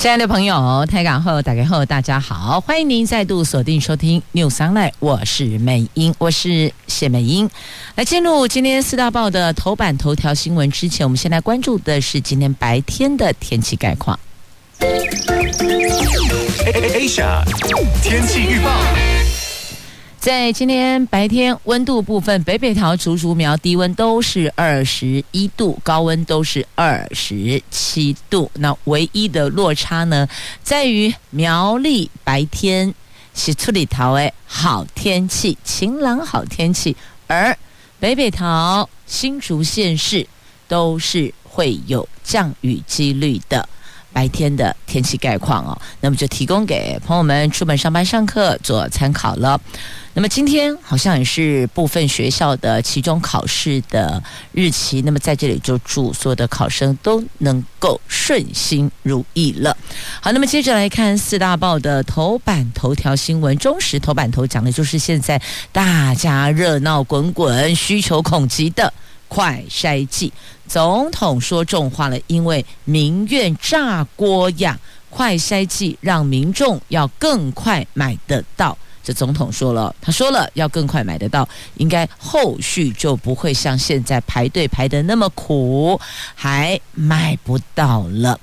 亲爱的朋友，台港后打开后，大家好，欢迎您再度锁定收听 News Online，我是美英，我是谢美英。来进入今天四大报的头版头条新闻之前，我们先来关注的是今天白天的天气概况。Asia 天气预报。在今天白天温度部分，北北桃、竹竹苗低温都是二十一度，高温都是二十七度。那唯一的落差呢，在于苗栗白天是出里桃诶好天气，晴朗好天气，而北北桃、新竹县市都是会有降雨几率的。白天的天气概况哦，那么就提供给朋友们出门上班上课做参考了。那么今天好像也是部分学校的期中考试的日期，那么在这里就祝所有的考生都能够顺心如意了。好，那么接着来看四大报的头版头条新闻，中时头版头讲的就是现在大家热闹滚滚、需求恐急的。快筛剂，总统说重话了，因为民怨炸锅呀！快筛剂让民众要更快买得到，这总统说了，他说了要更快买得到，应该后续就不会像现在排队排得那么苦，还买不到了。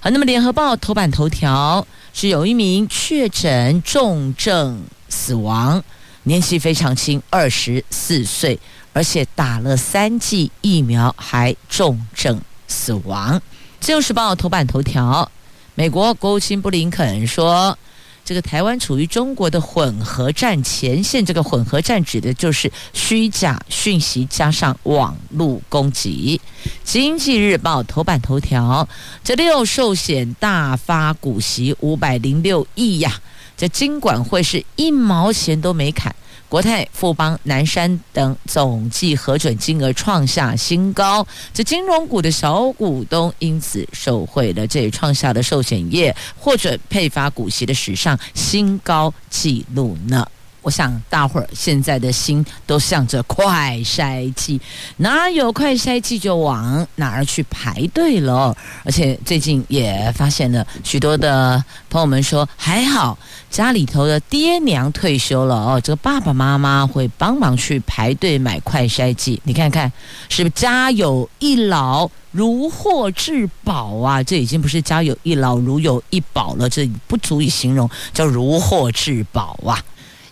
好，那么联合报头版头条是有一名确诊重症死亡，年纪非常轻，二十四岁。而且打了三剂疫苗还重症死亡。自由时报头版头条，美国国务卿布林肯说，这个台湾处于中国的混合战前线。这个混合战指的就是虚假讯息加上网络攻击。经济日报头版头条，这六寿险大发股息五百零六亿呀，这金管会是一毛钱都没砍。国泰、富邦、南山等总计核准金额创下新高，这金融股的小股东因此受惠了，这也创下了寿险业获准配发股息的史上新高纪录呢。我想大伙儿现在的心都向着快筛剂，哪有快筛剂就往哪儿去排队了。而且最近也发现了许多的朋友们说，还好家里头的爹娘退休了哦，这个爸爸妈妈会帮忙去排队买快筛剂。你看看，是不是家有一老如获至宝啊？这已经不是家有一老如有一宝了，这不足以形容，叫如获至宝啊。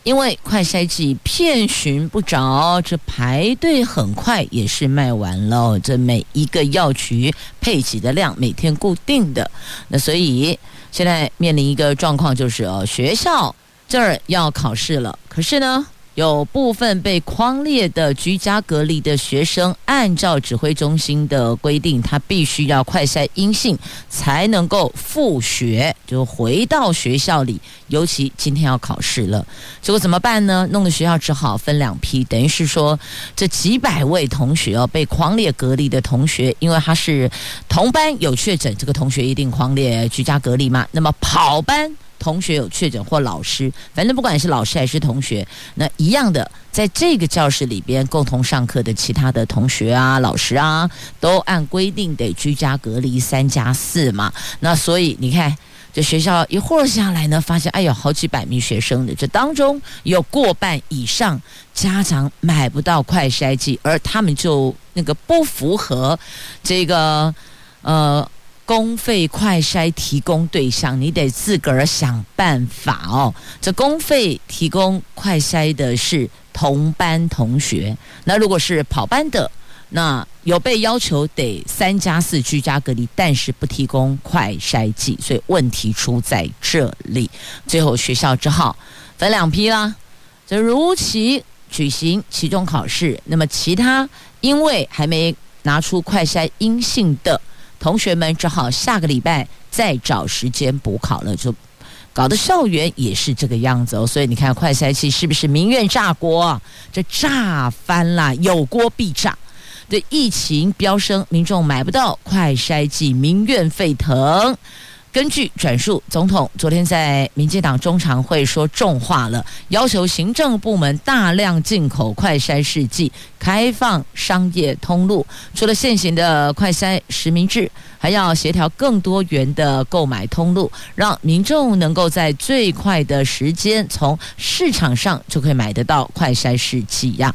因为快筛剂片寻不着，这排队很快也是卖完了。这每一个药局配给的量每天固定的，那所以现在面临一个状况就是哦，学校这儿要考试了，可是呢，有部分被框列的居家隔离的学生，按照指挥中心的规定，他必须要快筛阴性才能够复学，就回到学校里。尤其今天要考试了，结果怎么办呢？弄得学校只好分两批，等于是说，这几百位同学哦，被框列隔离的同学，因为他是同班有确诊，这个同学一定框列居家隔离嘛。那么跑班。同学有确诊或老师，反正不管是老师还是同学，那一样的，在这个教室里边共同上课的其他的同学啊、老师啊，都按规定得居家隔离三加四嘛。那所以你看，这学校一会儿下来呢，发现哎呦，好几百名学生的，这当中有过半以上家长买不到快筛剂，而他们就那个不符合这个呃。公费快筛提供对象，你得自个儿想办法哦。这公费提供快筛的是同班同学，那如果是跑班的，那有被要求得三加四居家隔离，但是不提供快筛剂，所以问题出在这里。最后学校只好分两批啦，这如期举行期中考试。那么其他因为还没拿出快筛阴性的。同学们只好下个礼拜再找时间补考了，就搞得校园也是这个样子哦。所以你看，快筛剂是不是民怨炸锅？这炸翻了，有锅必炸。这疫情飙升，民众买不到快筛剂，民怨沸腾。根据转述，总统昨天在民进党中常会说重话了，要求行政部门大量进口快筛试剂，开放商业通路。除了现行的快筛实名制，还要协调更多元的购买通路，让民众能够在最快的时间从市场上就可以买得到快筛试剂呀。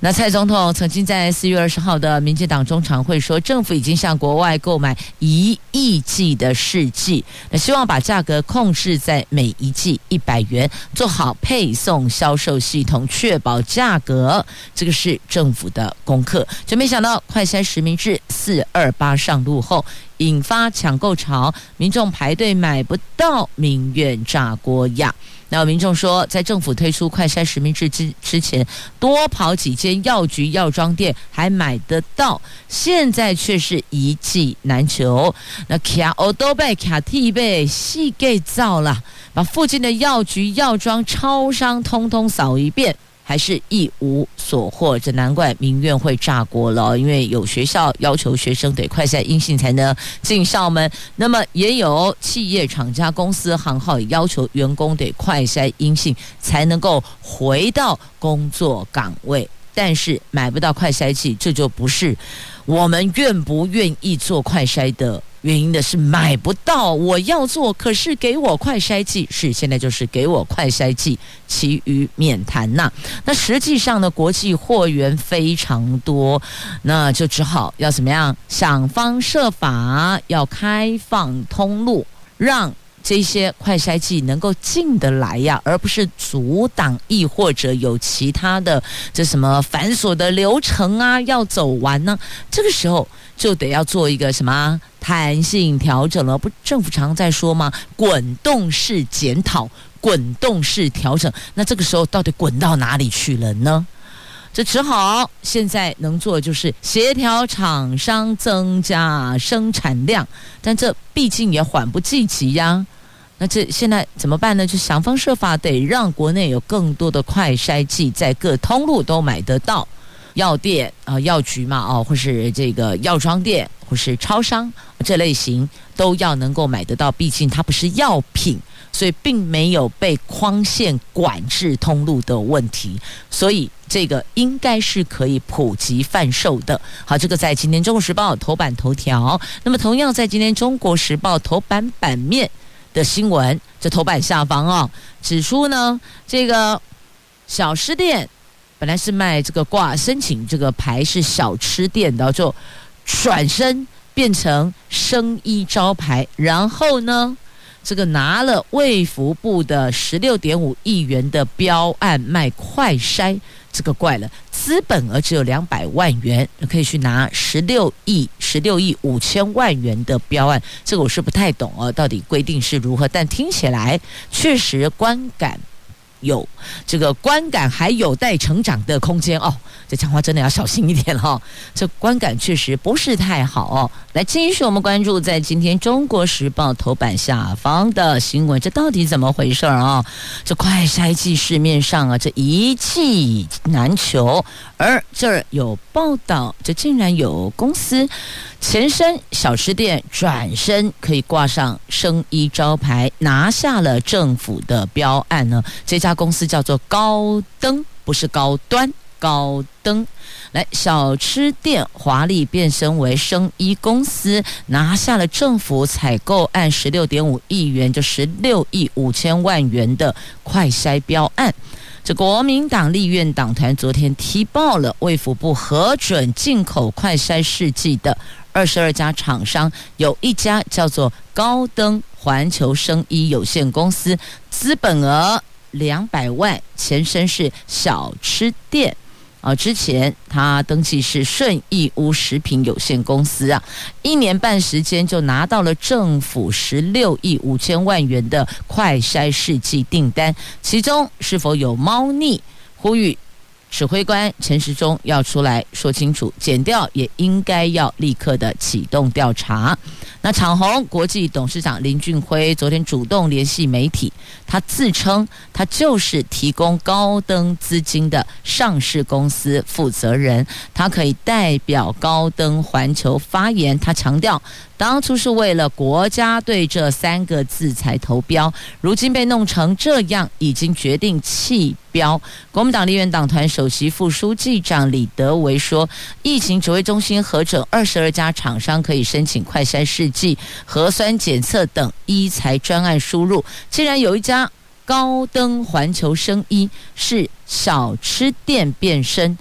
那蔡总统曾经在四月二十号的民进党中常会说，政府已经向国外购买一亿剂的试剂，那希望把价格控制在每一剂一百元，做好配送销售系统，确保价格。这个是政府的功课。就没想到快筛实名制四二八上路后，引发抢购潮，民众排队买不到，民怨炸锅呀。那民众说，在政府推出快筛实名制之之前，多跑几间药局、药妆店还买得到，现在却是一剂难求。那卡欧都被卡替被细给造了，把附近的药局、药妆、超商通通扫一遍。还是一无所获，这难怪民怨会炸锅了。因为有学校要求学生得快筛阴性才能进校门，那么也有企业、厂家、公司行号也要求员工得快筛阴性才能够回到工作岗位。但是买不到快筛剂，这就不是我们愿不愿意做快筛的。原因的是买不到，我要做，可是给我快筛剂，是现在就是给我快筛剂，其余免谈呐。那实际上呢，国际货源非常多，那就只好要怎么样，想方设法要开放通路，让。这些快筛剂能够进得来呀，而不是阻挡，亦或者有其他的这什么繁琐的流程啊要走完呢？这个时候就得要做一个什么弹性调整了。不，政府常在说吗？滚动式检讨，滚动式调整。那这个时候到底滚到哪里去了呢？这只好现在能做的就是协调厂商增加生产量，但这毕竟也缓不济急呀。那这现在怎么办呢？就想方设法得让国内有更多的快筛剂在各通路都买得到，药店啊、药局嘛，哦，或是这个药妆店，或是超商这类型都要能够买得到。毕竟它不是药品。所以并没有被框限管制通路的问题，所以这个应该是可以普及贩售的。好，这个在今天《中国时报》头版头条。那么同样在今天《中国时报》头版版面的新闻，这头版下方啊、哦，指出呢，这个小吃店本来是卖这个挂申请这个牌是小吃店的，就转身变成生意招牌，然后呢，这个拿了卫福部的十六点五亿元的标案卖快筛，这个怪了，资本额只有两百万元，可以去拿十六亿十六亿五千万元的标案，这个我是不太懂哦，到底规定是如何？但听起来确实观感。有这个观感还有待成长的空间哦，这讲话真的要小心一点哈、这观感确实不是太好哦。来，继续我们关注在今天《中国时报》头版下方的新闻，这到底怎么回事儿啊？这快筛剂市面上啊，这一剂难求，而这儿有报道，这竟然有公司。前身小吃店转身可以挂上生医招牌，拿下了政府的标案呢。这家公司叫做高登，不是高端，高登。来，小吃店华丽变身为生医公司，拿下了政府采购案十六点五亿元，就十六亿五千万元的快筛标案。这国民党立院党团昨天踢爆了卫福部核准进口快筛试剂的二十二家厂商，有一家叫做高登环球生医有限公司，资本额两百万，前身是小吃店。啊，之前他登记是顺义屋食品有限公司啊，一年半时间就拿到了政府十六亿五千万元的快筛试剂订单，其中是否有猫腻？呼吁指挥官陈时中要出来说清楚，减掉也应该要立刻的启动调查。那长虹国际董事长林俊辉昨天主动联系媒体，他自称他就是提供高登资金的上市公司负责人，他可以代表高登环球发言。他强调，当初是为了国家队这三个字才投标，如今被弄成这样，已经决定弃标。国民党立院党团首席副书记长李德维说，疫情指挥中心核准二十二家厂商可以申请快筛试。剂核酸检测等医材专案输入，竟然有一家高登环球生医是小吃店变身，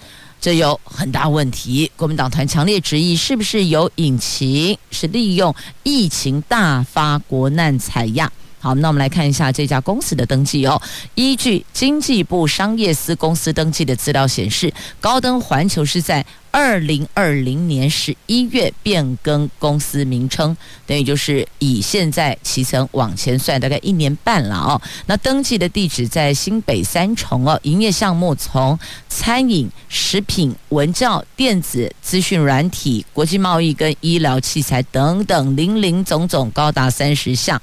这有很大问题。国民党团强烈质疑，是不是有隐情？是利用疫情大发国难采样？好，那我们来看一下这家公司的登记哦。依据经济部商业司公司登记的资料显示，高登环球是在二零二零年十一月变更公司名称，等于就是以现在期程往前算，大概一年半了哦。那登记的地址在新北三重哦，营业项目从餐饮、食品、文教、电子、资讯软体、国际贸易跟医疗器材等等，林林总总高达三十项。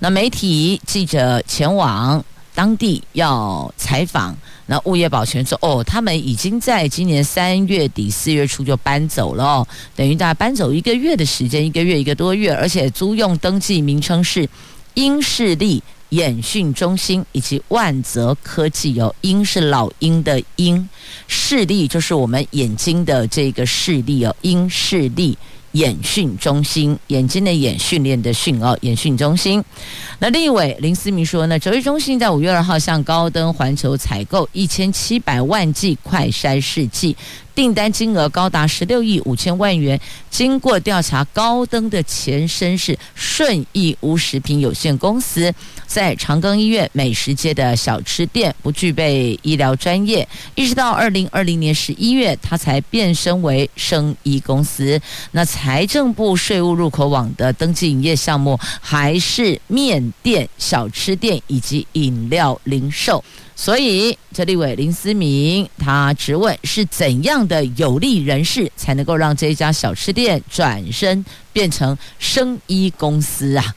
那媒体记者前往当地要采访，那物业保全说：“哦，他们已经在今年三月底四月初就搬走了，等于大概搬走一个月的时间，一个月一个多月，而且租用登记名称是英视力眼训中心以及万泽科技哦，英是老鹰的鹰，视力就是我们眼睛的这个视力哦，英视力。”演训中心，眼睛的演，训练的训哦，演训中心。那另一位林思明说呢，指挥中心在五月二号向高登环球采购一千七百万剂快筛试剂。订单金额高达十六亿五千万元。经过调查，高登的前身是顺义屋食品有限公司，在长庚医院美食街的小吃店，不具备医疗专业。一直到二零二零年十一月，他才变身为生医公司。那财政部税务入口网的登记营业项目还是面店、小吃店以及饮料零售。所以，这立委林思明他质问：是怎样的有利人士才能够让这一家小吃店转身变成生医公司啊？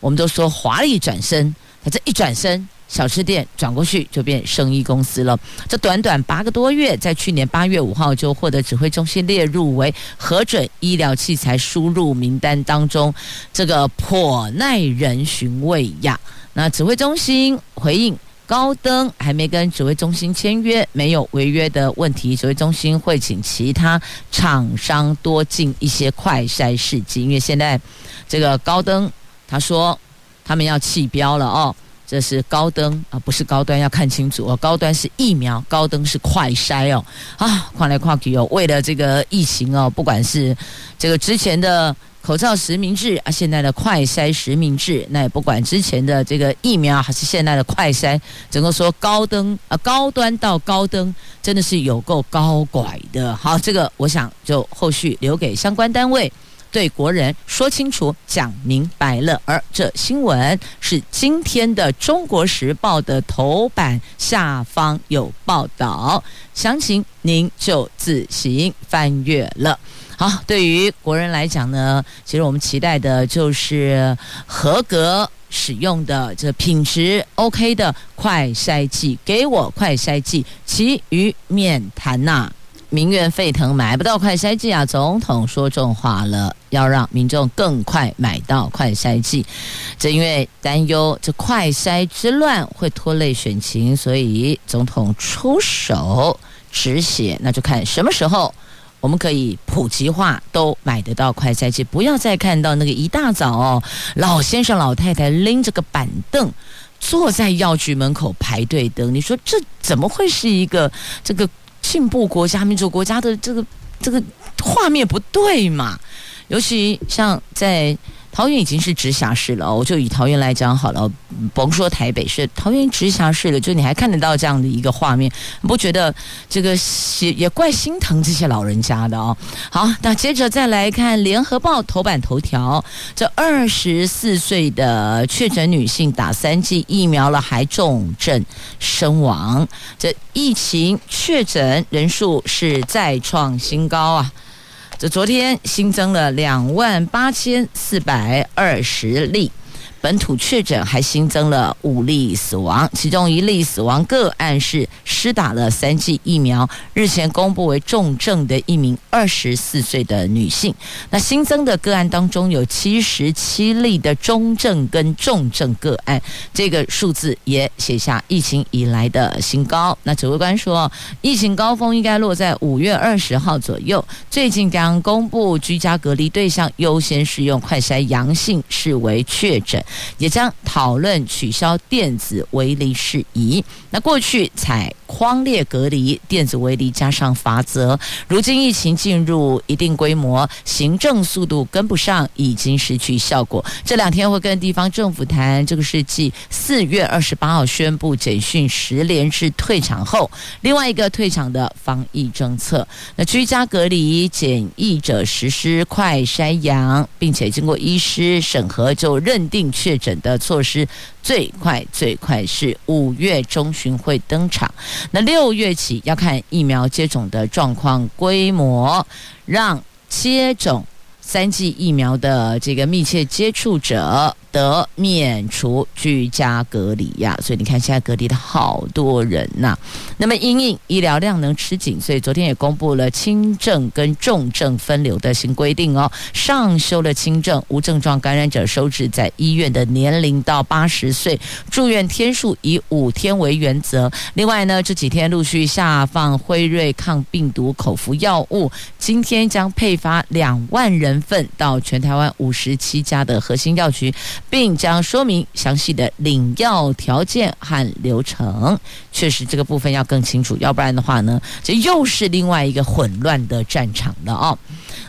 我们都说华丽转身，他这一转身，小吃店转过去就变生医公司了。这短短八个多月，在去年八月五号就获得指挥中心列入为核准医疗器材输入名单当中，这个颇耐人寻味呀。那指挥中心回应。高登还没跟指挥中心签约，没有违约的问题。指挥中心会请其他厂商多进一些快筛试剂，因为现在这个高登他说他们要弃标了哦，这是高登啊，不是高端，要看清楚哦。高端是疫苗，高登是快筛哦。啊，跨来跨去哦，为了这个疫情哦，不管是这个之前的。口罩实名制啊，现在的快筛实名制，那也不管之前的这个疫苗还是现在的快筛，整个说高登啊，高端到高登，真的是有够高拐的。好，这个我想就后续留给相关单位对国人说清楚、讲明白了。而这新闻是今天的《中国时报》的头版下方有报道，详情您就自行翻阅了。好，对于国人来讲呢，其实我们期待的就是合格使用的这品质 OK 的快筛剂，给我快筛剂，其余免谈呐。民怨沸腾，买不到快筛剂啊！总统说重话了，要让民众更快买到快筛剂。这因为担忧这快筛之乱会拖累选情，所以总统出手止血，那就看什么时候。我们可以普及化，都买得到快筛剂，不要再看到那个一大早哦，老先生老太太拎着个板凳坐在药局门口排队等。你说这怎么会是一个这个进步国家、民主国家的这个这个画面不对嘛？尤其像在。桃园已经是直辖市了，我就以桃园来讲好了，甭说台北市，桃园直辖市了，就你还看得到这样的一个画面，不觉得这个也也怪心疼这些老人家的哦。好，那接着再来看《联合报》头版头条，这二十四岁的确诊女性打三剂疫苗了还重症身亡，这疫情确诊人数是再创新高啊。这昨天新增了两万八千四百二十例。本土确诊还新增了五例死亡，其中一例死亡个案是施打了三剂疫苗，日前公布为重症的一名二十四岁的女性。那新增的个案当中有七十七例的中症跟重症个案，这个数字也写下疫情以来的新高。那指挥官说，疫情高峰应该落在五月二十号左右，最近将公布居家隔离对象优先适用快筛阳性视为确诊。也将讨论取消电子围篱事宜。那过去采荒列隔离、电子围篱加上罚则，如今疫情进入一定规模，行政速度跟不上，已经失去效果。这两天会跟地方政府谈，这个是继四月二十八号宣布简讯十连制退场后，另外一个退场的防疫政策。那居家隔离检疫者实施快筛阳，并且经过医师审核就认定确诊的措施。最快最快是五月中旬会登场，那六月起要看疫苗接种的状况规模，让接种三剂疫苗的这个密切接触者。得免除居家隔离呀，所以你看现在隔离的好多人呐、那么因应医疗量能吃紧，所以昨天也公布了轻症跟重症分流的新规定哦。上修了轻症无症状感染者收治在医院的年龄到八十岁，住院天数以五天为原则。另外呢，这几天陆续下放辉瑞抗病毒口服药物，今天将配发两万人份到全台湾五十七家的核心药局。并将说明详细的领药条件和流程。确实，这个部分要更清楚，要不然的话呢，这又是另外一个混乱的战场了哦。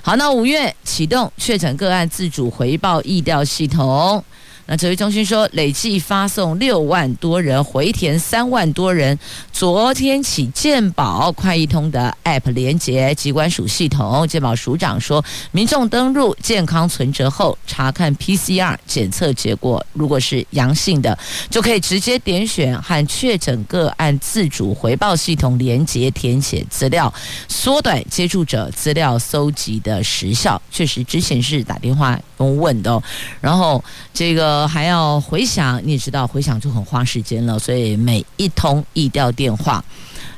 好，那五月启动确诊个案自主回报疫调系统。那指挥中心说，累计发送六万多人回填三万多人。昨天起，健保快易通的 App 连接机关署系统，健保署长说，民众登入健康存折后，查看 PCR 检测结果，如果是阳性的，就可以直接点选和确诊个案自主回报系统连接填写资料，缩短接触者资料搜集的时效。确实，之前是打电话问的哦，然后这个。还要回想，你知道回想就很花时间了，所以每一通意调电话，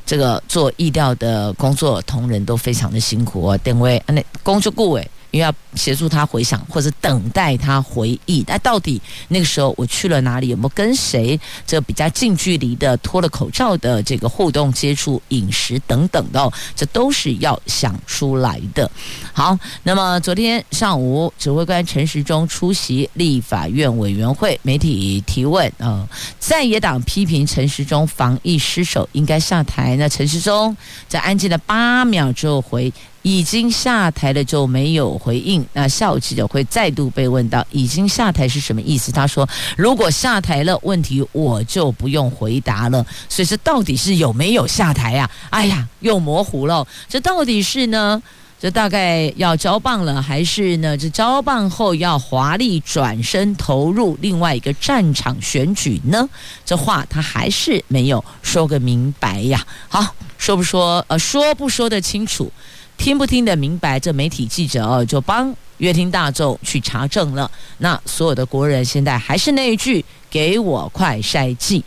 这个做意调的工作同仁都非常的辛苦哦。电话那工作顾问。因为要协助他回想或者等待他回忆，那到底那个时候我去了哪里？有没有跟谁这比较近距离的脱了口罩的这个互动接触、饮食等等的，这都是要想出来的。好，那么昨天上午，指挥官陈时中出席立法院委员会，媒体提问啊，在野党批评陈时中防疫失守，应该下台。那陈时中在安静了八秒之后回。已经下台了就没有回应。那下午记者会再度被问到，已经下台是什么意思？他说，如果下台了，问题我就不用回答了。所以这到底是有没有下台呀？哎呀，又模糊了。这到底是呢？这大概要交棒了，还是呢？这交棒后要华丽转身投入另外一个战场选举呢？这话他还是没有说个明白呀。好，说不说？呃，说不说得清楚？听不听得明白？这媒体记者哦，就帮乐听大众去查证了。那所有的国人现在还是那一句：给我快筛剂。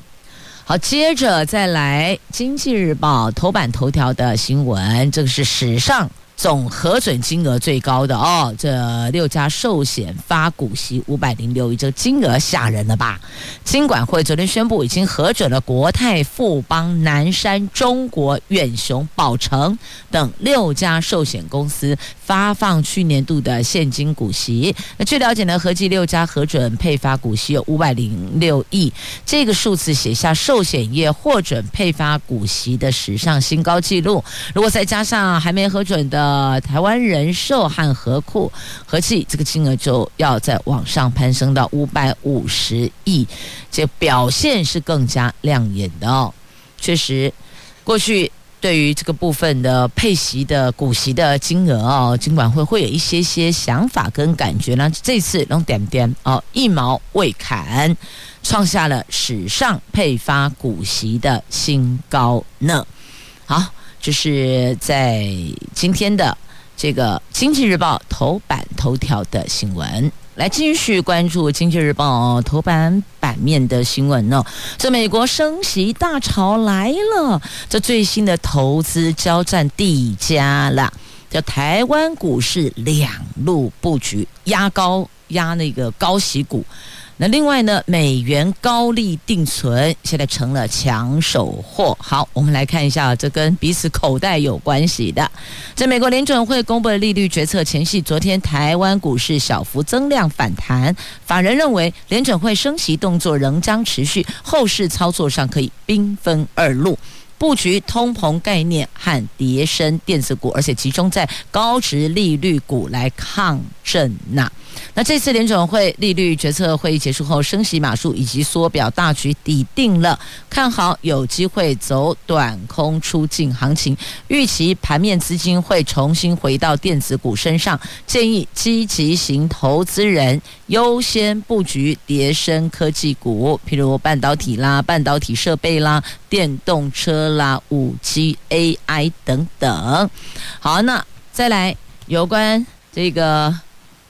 好，接着再来《经济日报》头版头条的新闻，这个是史上。总核准金额最高的哦，这六家寿险发股息五百零六亿，这金额吓人了吧？金管会昨天宣布，已经核准了国泰、富邦、南山、中国、远雄、宝成等六家寿险公司发放去年度的现金股息。那据了解呢，合计六家核准配发股息有五百零六亿，这个数字写下寿险业获准配发股息的史上新高纪录。如果再加上还没核准的，呃，台湾人寿和和库合计这个金额就要在往上攀升到五百五十亿，这表现是更加亮眼的哦。确实，过去对于这个部分的配息的股息的金额哦，金管会会有一些些想法跟感觉呢。这次弄点点哦，一毛未砍，创下了史上配发股息的新高呢。好。就是在今天的这个《经济日报》头版头条的新闻。来继续关注《经济日报》头版版面的新闻呢。这美国升息大潮来了，这最新的投资交战递加了。叫台湾股市两路布局，压高压那个高息股。那另外呢，美元高利定存现在成了抢手货。好，我们来看一下，这跟彼此口袋有关系的。在美国联准会公布的利率决策前夕，昨天台湾股市小幅增量反弹。法人认为，联准会升息动作仍将持续，后市操作上可以兵分二路。布局通膨概念和跌升电子股，而且集中在高值利率股来抗震呐。那这次联准会利率决策会议结束后，升息码数以及缩表大局底定了，看好有机会走短空出尽行情，预期盘面资金会重新回到电子股身上，建议积极型投资人优先布局叠升科技股，譬如半导体啦、半导体设备啦、电动车啦、五 G AI 等等。好，那再来有关这个。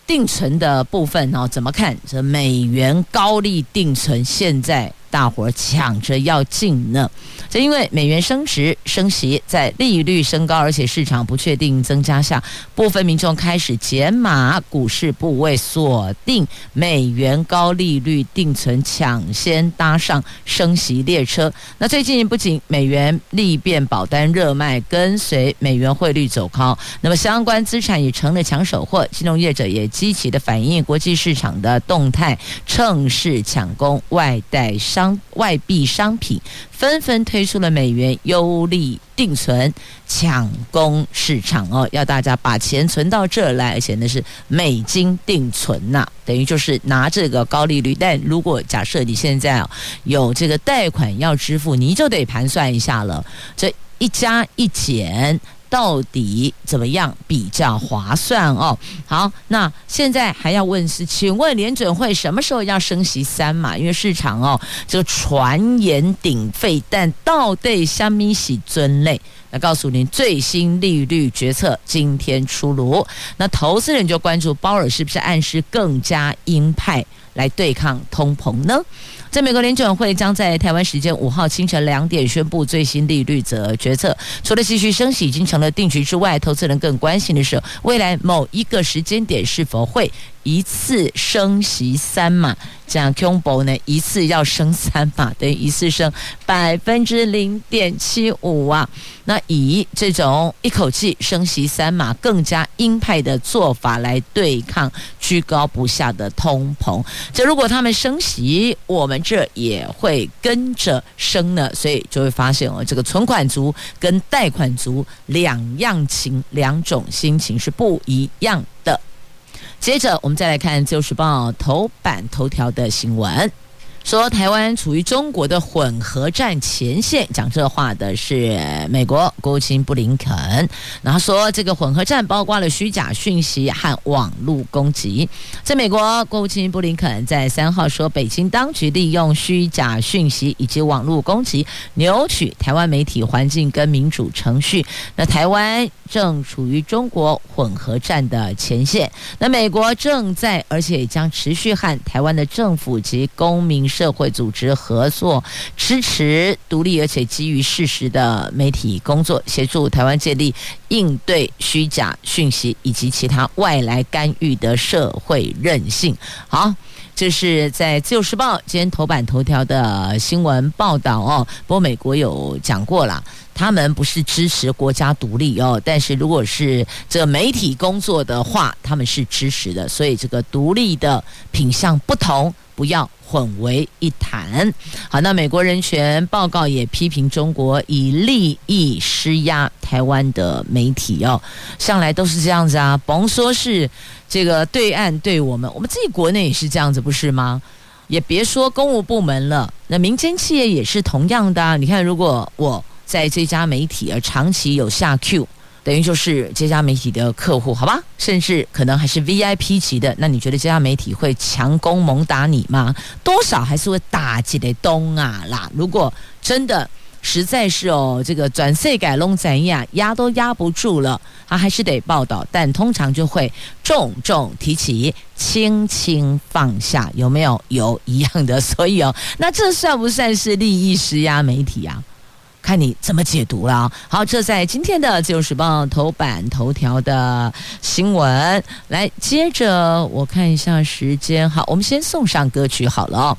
定存的部分哦，怎么看？这美元高利定存现在。大伙抢着要进呢，这因为美元升值升息，在利率升高而且市场不确定增加下，部分民众开始减码股市部位，锁定美元高利率定存，抢先搭上升息列车。那最近不仅美元利变保单热卖，跟随美元汇率走高，那么相关资产也成了抢手货。金融业者也积极的反映国际市场的动态，趁势抢攻外带。商外币商品纷纷推出了美元优利定存抢攻市场哦，要大家把钱存到这来，而且那是美金定存呐、等于就是拿这个高利率。但如果假设你现在有这个贷款要支付，你就得盘算一下了，这一加一减。到底怎么样比较划算哦？好，那现在还要问是，请问联准会什么时候要升息三嘛？因为市场哦，这个传言鼎沸，但到底虾米是真的？那告诉您，最新利率决策今天出炉，那投资人就关注鲍尔是不是暗示更加鹰派来对抗通膨呢？在美国联准会将在台湾时间五号清晨两点宣布最新利率则决策。除了继续升息已经成了定局之外，投资人更关心的是未来某一个时间点是否会一次升息三码。讲 combo 呢，一次要升三码，等于一次升百分之零点七五啊。那以这种一口气升息三码，更加鹰派的做法来对抗居高不下的通膨。这如果他们升息，我们这也会跟着升呢。所以就会发现哦，这个存款族跟贷款族两样情，两种心情是不一样。接着，我们再来看《自由时报》头版头条的新闻。说台湾处于中国的混合战前线，讲这话的是美国国务卿布林肯。然后说这个混合战包括了虚假讯息和网络攻击。在美国，国务卿布林肯在三号说，北京当局利用虚假讯息以及网络攻击，扭曲台湾媒体环境跟民主程序。那台湾正处于中国混合战的前线。那美国正在，而且将持续和台湾的政府及公民。社会组织合作，支持独立而且基于事实的媒体工作，协助台湾建立应对虚假讯息以及其他外来干预的社会韧性。好，这是在《自由时报》今天头版头条的新闻报道哦。不过美国有讲过了，他们不是支持国家独立哦，但是如果是这个媒体工作的话，他们是支持的。所以这个独立的品相不同，不要。混为一谈。好，那美国人权报告也批评中国以利益施压台湾的媒体哦，向来都是这样子啊。甭说是这个对岸对我们，我们自己国内也是这样子，不是吗？也别说公务部门了，那民间企业也是同样的啊。你看，如果我在这家媒体而长期有下 Q。等于就是这家媒体的客户，好吧？甚至可能还是 VIP 级的。那你觉得这家媒体会强攻猛打你吗？多少还是会打击的东啊啦。如果真的实在是哦，这个转世改龙怎样压都压不住了，他还是得报道，但通常就会重重提起，轻轻放下，有没有？有一样的，所以哦，那这算不算是利益施压媒体啊？看你怎么解读了。好，这在今天的《自由时报》头版头条的新闻。来，接着我看一下时间。好，我们先送上歌曲好了哦。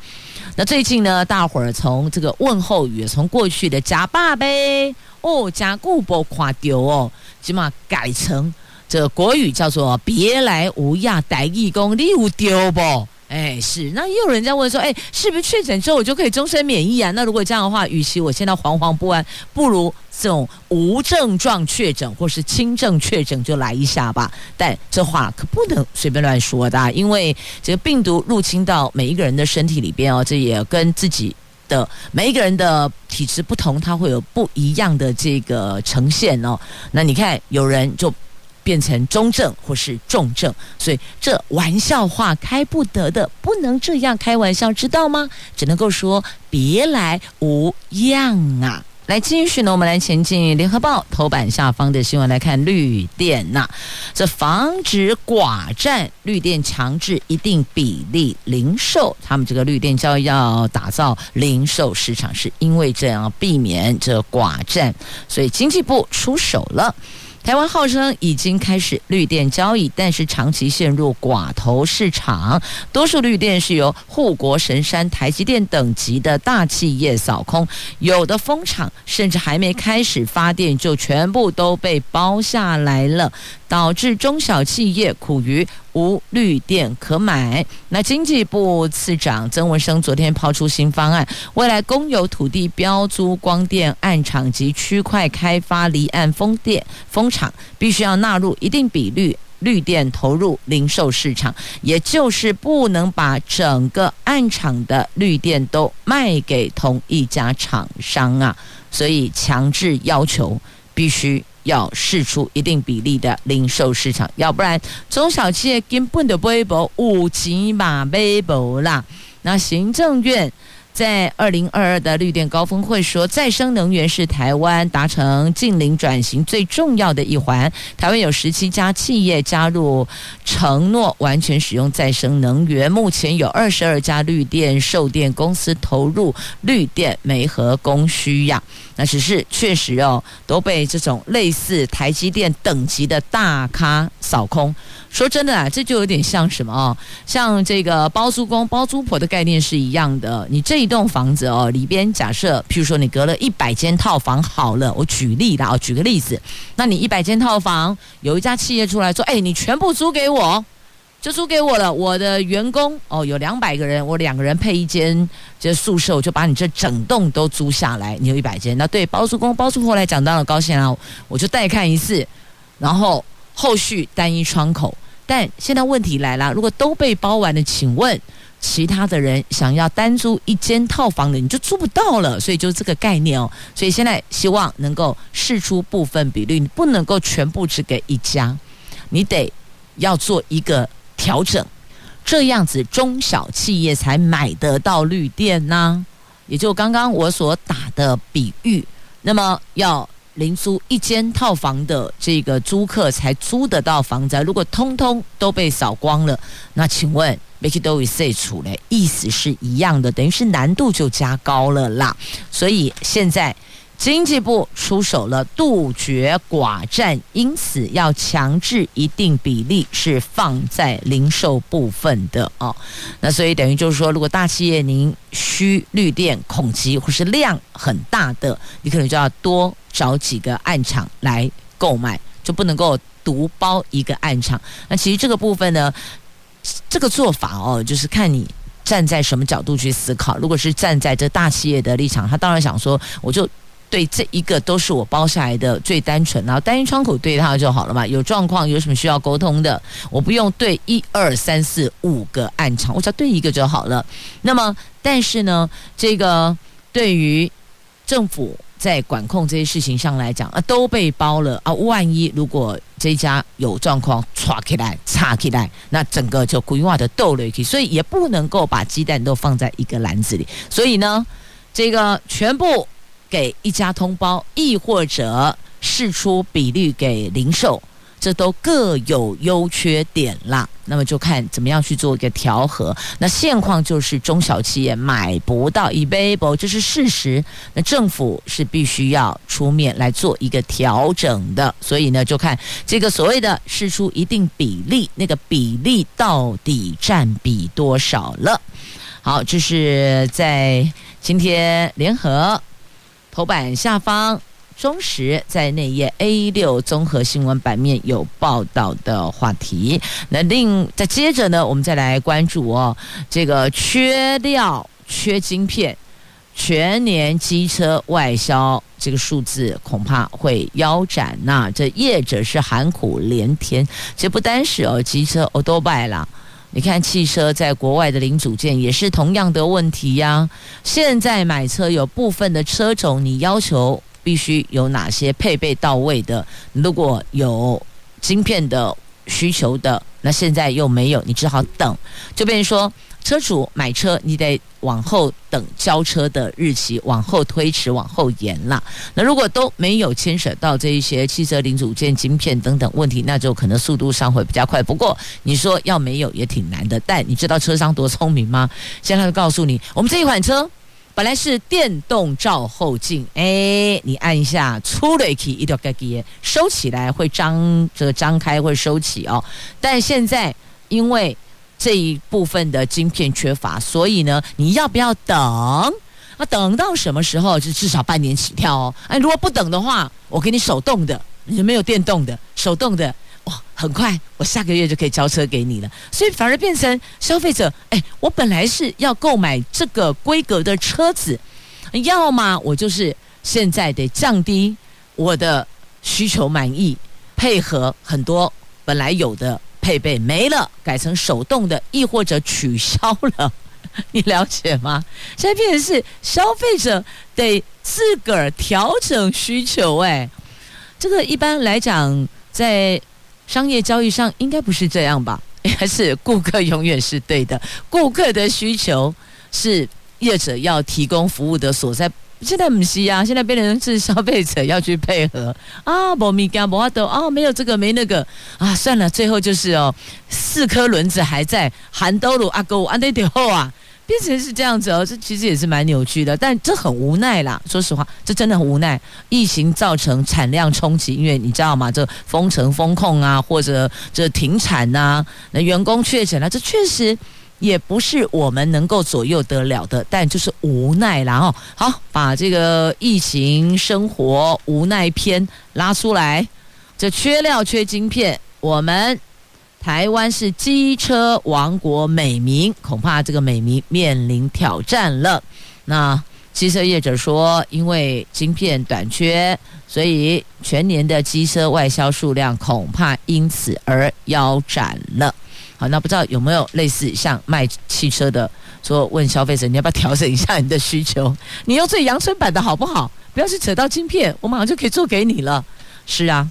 那最近呢，大伙儿从这个问候语，从过去的“假爸呗”哦，“假固不垮丢”哦，起码改成这国语叫做“别来无恙，台语讲你有丢不？”哎，是，那也有人在问说，哎，是不是确诊之后我就可以终身免疫啊？那如果这样的话，与其我现在惶惶不安，不如这种无症状确诊或是轻症确诊就来一下吧。但这话可不能随便乱说的，因为这个病毒入侵到每一个人的身体里边哦，这也跟自己的每一个人的体质不同，它会有不一样的这个呈现哦。那你看，有人就。变成中症或是重症，所以这玩笑话开不得的，不能这样开玩笑，知道吗？只能够说别来无恙啊！来继续呢，我们来前进联合报头版下方的新闻来看绿电呐、这防止寡占，绿电强制一定比例零售，他们这个绿电交易要打造零售市场，是因为这样避免这寡占，所以经济部出手了。台湾号称已经开始绿电交易，但是长期陷入寡头市场，多数绿电是由护国神山台积电等级的大企业扫空，有的风场甚至还没开始发电就全部都被包下来了。导致中小企业苦于无绿电可买。那经济部次长曾文生昨天抛出新方案，未来公有土地标租光电案场及区块开发离岸风电风场，必须要纳入一定比率绿电投入零售市场，也就是不能把整个案场的绿电都卖给同一家厂商啊。所以强制要求必须。要试出一定比例的零售市场，要不然中小企业根本就不会保五级嘛微博啦。那行政院。在二零二二的绿电高峰会说，再生能源是台湾达成净零转型最重要的一环。台湾有十七家企业加入承诺完全使用再生能源，目前有二十二家绿电售电公司投入绿电媒合供需呀。那只是确实哦，都被这种类似台积电等级的大咖扫空。说真的啊，这就有点像什么哦？像这个包租公包租婆的概念是一样的。你这一栋房子哦，里边假设，譬如说你隔了一百间套房，好了，我举例的啊举个例子，那你一百间套房，有一家企业出来说，哎，你全部租给我，就租给我了。我的员工哦，有两百个人，我两个人配一间这宿舍，我就把你这整栋都租下来。你有一百间，那对包租公包租婆来讲，当然高兴啊，我就带看一次，然后。后续单一窗口，但现在问题来了，如果都被包完了，请问其他的人想要单租一间套房的，你就租不到了。所以就这个概念哦。所以现在希望能够释出部分比率，你不能够全部只给一家，你得要做一个调整，这样子中小企业才买得到绿电呢。也就刚刚我所打的比喻，那么要。零租一间套房的这个租客才租得到房子，如果通通都被扫光了，那请问没去都会谁出嘞？意思是一样的，等于是难度就加高了啦。所以现在经济部出手了，杜绝寡占，因此要强制一定比例是放在零售部分的哦。那所以等于就是说，如果大企业您需绿电恐急或是量很大的，你可能就要多。找几个案场来购买，就不能够独包一个案场。那其实这个部分呢，这个做法哦，就是看你站在什么角度去思考。如果是站在这大企业的立场，他当然想说，我就对这一个都是我包下来的最单纯，然后单一窗口对他就好了嘛。有状况有什么需要沟通的，我不用对一二三四五个暗场，我只要对一个就好了。那么，但是呢，这个对于政府。在管控这些事情上来讲啊，都被包了啊。万一如果这家有状况，唰起来，插起来，那整个就规划的斗了去，所以也不能够把鸡蛋都放在一个篮子里。所以呢，这个全部给一家通包，亦或者释出比率给零售。这都各有优缺点啦，那么就看怎么样去做一个调和。那现况就是中小企业买不到 available，这是事实。那政府是必须要出面来做一个调整的，所以呢，就看这个所谓的释出一定比例，那个比例到底占比多少了。好，这是在今天联合头版下方。中时在内页 A 六综合新闻版面有报道的话题。那另再接着呢，我们再来关注哦，这个缺料、缺晶片，全年机车外销这个数字恐怕会腰斩呐、这业者是喊苦连天，这不单是哦，机车哦都败了。你看汽车在国外的零组件也是同样的问题呀、现在买车有部分的车种，你要求。必须有哪些配备到位的？如果有晶片的需求的，那现在又没有，你只好等。就变成说，车主买车，你得往后等交车的日期，往后推迟，往后延了。那如果都没有牵扯到这一些汽车零组件、晶片等等问题，那就可能速度上会比较快。不过你说要没有也挺难的。但你知道车商多聪明吗？现在就告诉你，我们这一款车。本来是电动照后镜，哎，你按一下，出了去一条盖给收起来会张，这个张开会收起哦。但现在因为这一部分的晶片缺乏，所以呢，你要不要等？那等到什么时候？就至少半年起跳哦。哎，如果不等的话，我给你手动的，你没有电动的，手动的。哇，很快，我下个月就可以交车给你了，所以反而变成消费者，哎，我本来是要购买这个规格的车子，要么我就是现在得降低我的需求满意，配合很多本来有的配备没了，改成手动的，亦或者取消了，你了解吗？现在变成是消费者得自个儿调整需求，哎，这个一般来讲在。商业交易上应该不是这样吧？应该是顾客永远是对的，顾客的需求是业者要提供服务的所在。现在不是啊，现在变成是消费者要去配合啊，没米干，没阿斗啊，没有这个没那个啊，算了，最后就是哦，四颗轮子还在，韩兜鲁阿哥安得点后啊。变成是这样子哦，这其实也是蛮扭曲的，但这很无奈啦。说实话，这真的很无奈。疫情造成产量冲击，因为你知道吗？这封城封控啊，或者这停产啊，那员工确诊了，这确实也不是我们能够左右得了的。但就是无奈啦哦。好，把这个疫情生活无奈篇拉出来。这缺料缺晶片，我们。台湾是机车王国美名，恐怕这个美名面临挑战了。那机车业者说，因为晶片短缺，所以全年的机车外销数量恐怕因此而腰斩了。好，那不知道有没有类似像卖汽车的说，问消费者你要不要调整一下你的需求？你用最阳春版的好不好？不要去扯到晶片，我马上就可以做给你了。是啊。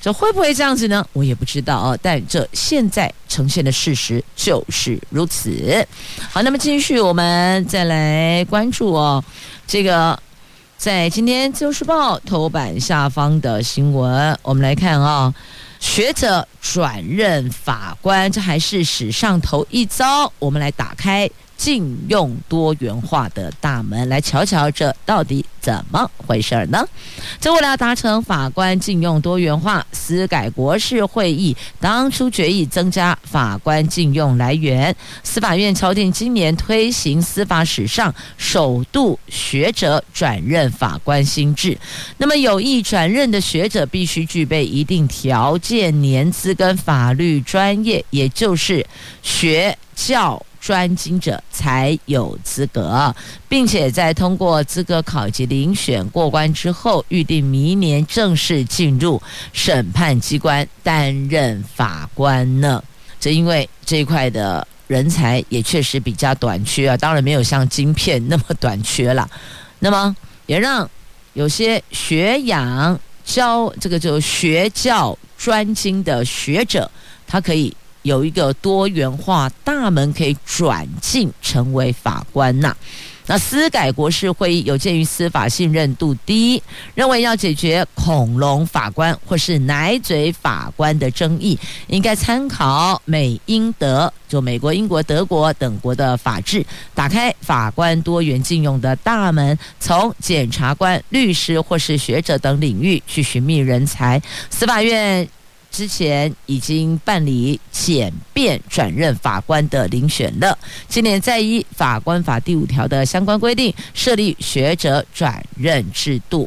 这会不会这样子呢？我也不知道哦。但这现在呈现的事实就是如此。好，那么继续我们再来关注哦，这个在今天《自由时报》头版下方的新闻，我们来看啊、学者转任法官，这还是史上头一遭。我们来打开。禁用多元化的大门，来瞧瞧这到底怎么回事儿呢？这为了达成法官禁用多元化，司改国事会议当初决议增加法官禁用来源。司法院敲定今年推行司法史上首度学者转任法官新制。那么有意转任的学者必须具备一定条件、年资跟法律专业，也就是学教。专精者才有资格，并且在通过资格考级遴选过关之后，预定明年正式进入审判机关担任法官呢。这因为这一块的人才也确实比较短缺啊，当然没有像晶片那么短缺了。那么也让有些学养教这个就学教专精的学者，他可以。有一个多元化大门可以转进成为法官呐、那司改国事会议有鉴于司法信任度低，认为要解决恐龙法官或是奶嘴法官的争议，应该参考美英德，就美国、英国、德国等国的法制，打开法官多元进用的大门，从检察官、律师或是学者等领域去寻觅人才。司法院。之前已经办理简便转任法官的遴选了。今年再依法官法第五条的相关规定，设立学者转任制度。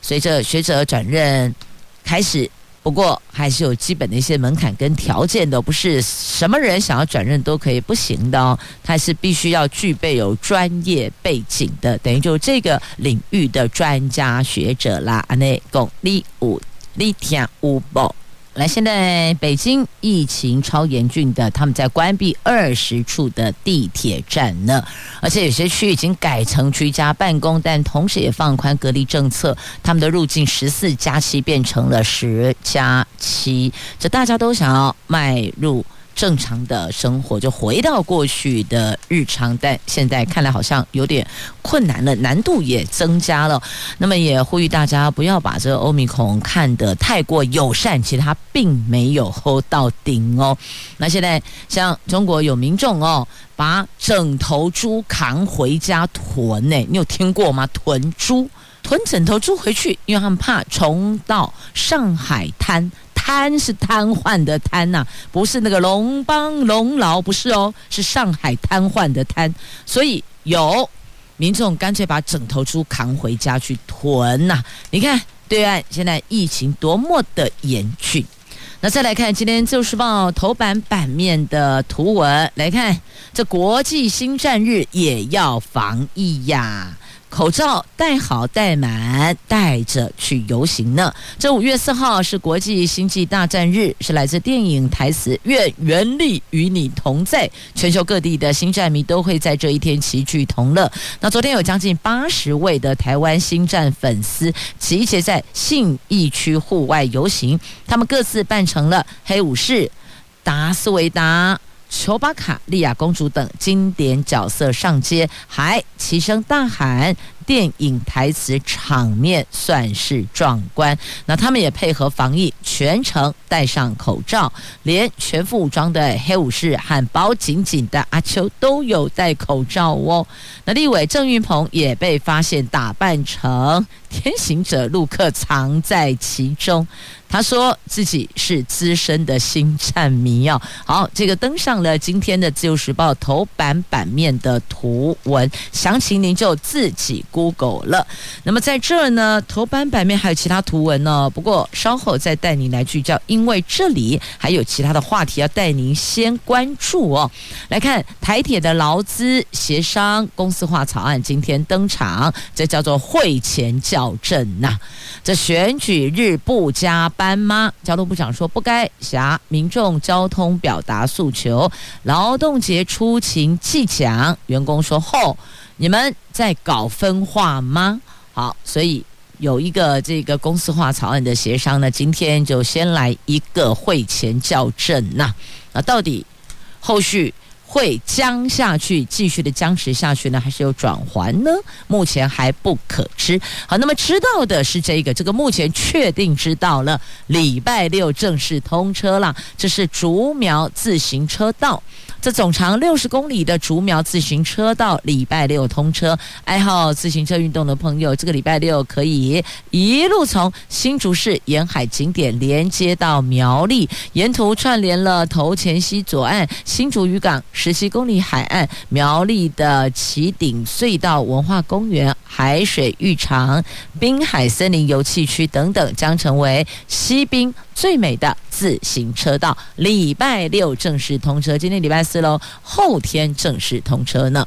随着学者转任开始，不过还是有基本的一些门槛跟条件的，不是什么人想要转任都可以不行的哦。他是必须要具备有专业背景的，等于就这个领域的专家学者啦。安内公立五立天五宝。来，现在北京疫情超严峻的，他们在关闭二十处的地铁站呢，而且有些区已经改成居家办公，但同时也放宽隔离政策，他们的入境十四加七变成了十加七，这大家都想要迈入。正常的生活就回到过去的日常，但现在看来好像有点困难了，难度也增加了。那么也呼吁大家不要把这个欧米孔看得太过友善，其实它并没有 hold 到顶哦。那现在像中国有民众哦，把整头猪扛回家囤呢，你有听过吗？囤猪，囤整头猪回去，因为他们怕重到上海滩。瘫是瘫痪的瘫呐、不是那个龙邦龙劳，不是哦，是上海瘫痪的瘫。所以有民众干脆把整头猪扛回家去囤呐、你看对岸现在疫情多么的严峻。那再来看今天《自由时报》头版版面的图文，来看这国际星战日也要防疫呀。口罩戴好戴满，戴着去游行呢。这五月四号是国际星际大战日，是来自电影台词“愿原力与你同在”。全球各地的星战迷都会在这一天齐聚同乐。那昨天有将近八十位的台湾星战粉丝集结在信义区户外游行，他们各自扮成了黑武士、达斯维达。丘巴卡、莉亚公主等经典角色上街，还齐声大喊电影台词，场面算是壮观。那他们也配合防疫，全程戴上口罩，连全副武装的黑武士和包紧紧的阿秋都有戴口罩哦。那立委郑运鹏也被发现打扮成天行者，陆克藏在其中。他说自己是资深的星战迷哦。好，这个登上了今天的《自由时报》头版版面的图文，详情您就自己 Google 了。那么在这儿呢，头版版面还有其他图文呢，不过稍后再带您来聚焦，因为这里还有其他的话题要带您先关注哦。来看台铁的劳资协商公司化草案今天登场，这叫做会前校正呐。这选举日不加班。吗？交通部长说不该挟民众交通表达诉求。劳动节出勤季奖，员工说后你们在搞分化吗？好，所以有一个这个公司化草案的协商呢，今天就先来一个会前校正呐。那到底后续？会僵下去，继续的僵持下去呢，还是有转圜呢？目前还不可知。好，那么知道的是这个，这个目前确定知道了，礼拜六正式通车了。这是竹苗自行车道。这总长六十公里的竹苗自行车道，礼拜六通车。爱好自行车运动的朋友，这个礼拜六可以一路从新竹市沿海景点连接到苗栗，沿途串联了头前溪左岸、新竹渔港、十七公里海岸、苗栗的旗顶隧道、文化公园、海水浴场、滨海森林游憩区等等，将成为西滨最美的自行车道。礼拜六正式通车，今天礼拜四。喽，后天正式通车呢。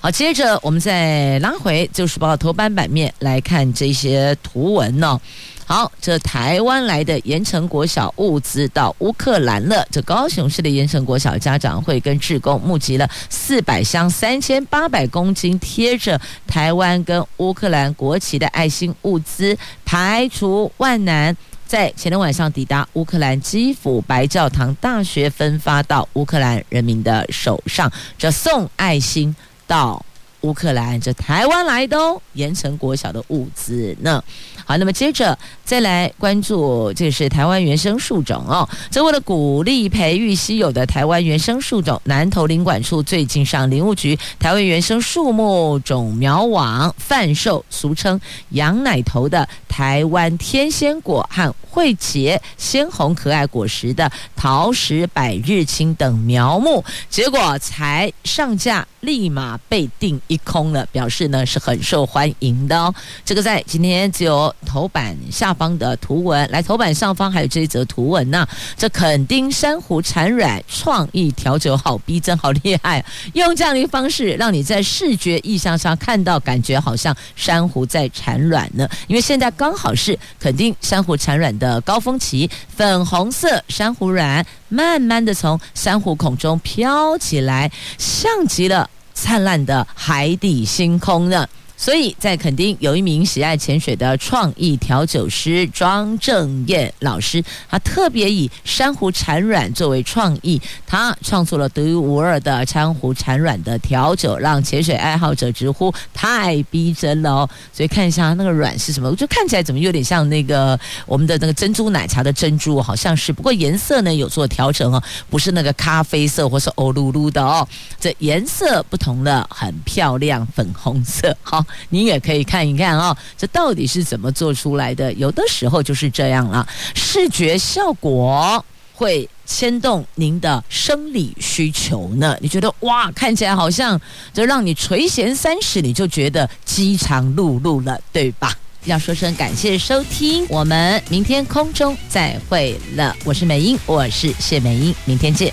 好，接着我们再拉回《旧时报》头版版面来看这些图文呢。好，这台湾来的盐城国小物资到乌克兰了。这高雄市的盐城国小家长会跟志工募集了四百箱三千八百公斤贴着台湾跟乌克兰国旗的爱心物资，排除万难。在前天晚上抵达乌克兰基辅白教堂大学，分发到乌克兰人民的手上，这送爱心到乌克兰这台湾来的哦，盐城国小的物资呢。好，那么接着再来关注，这是台湾原生树种哦。这为了鼓励培育稀有的台湾原生树种，南投林管处最近上林务局台湾原生树木种苗网贩售，俗称“羊奶头”的台湾天仙果和会结鲜红可爱果实的桃石百日青等苗木，结果才上架，立马被订空了，表示呢是很受欢迎的哦。这个在今天只有。头版下方的图文，来头版上方还有这一则图文呢、这垦丁珊瑚产卵创意调酒好逼真，好厉害！用这样的一个方式，让你在视觉意象上看到，感觉好像珊瑚在产卵呢。因为现在刚好是垦丁珊瑚产卵的高峰期，粉红色珊瑚卵慢慢的从珊瑚孔中飘起来，像极了灿烂的海底星空呢。所以在垦丁有一名喜爱潜水的创意调酒师庄正彦老师，他特别以珊瑚产卵作为创意，他创作了独一无二的珊瑚产卵的调酒，让潜水爱好者直呼太逼真了哦。所以看一下那个卵是什么，就看起来怎么有点像那个我们的那个珍珠奶茶的珍珠，好像是，不过颜色呢有做调整哦，不是那个咖啡色或是欧噜噜的哦，这颜色不同的很漂亮，粉红色好。你也可以看一看哦，这到底是怎么做出来的？有的时候就是这样了，视觉效果会牵动您的生理需求呢。你觉得哇，看起来好像就让你垂涎三尺，你就觉得饥肠辘辘了，对吧？要说声感谢收听，我们明天空中再会了。我是美英，我是谢美英，明天见。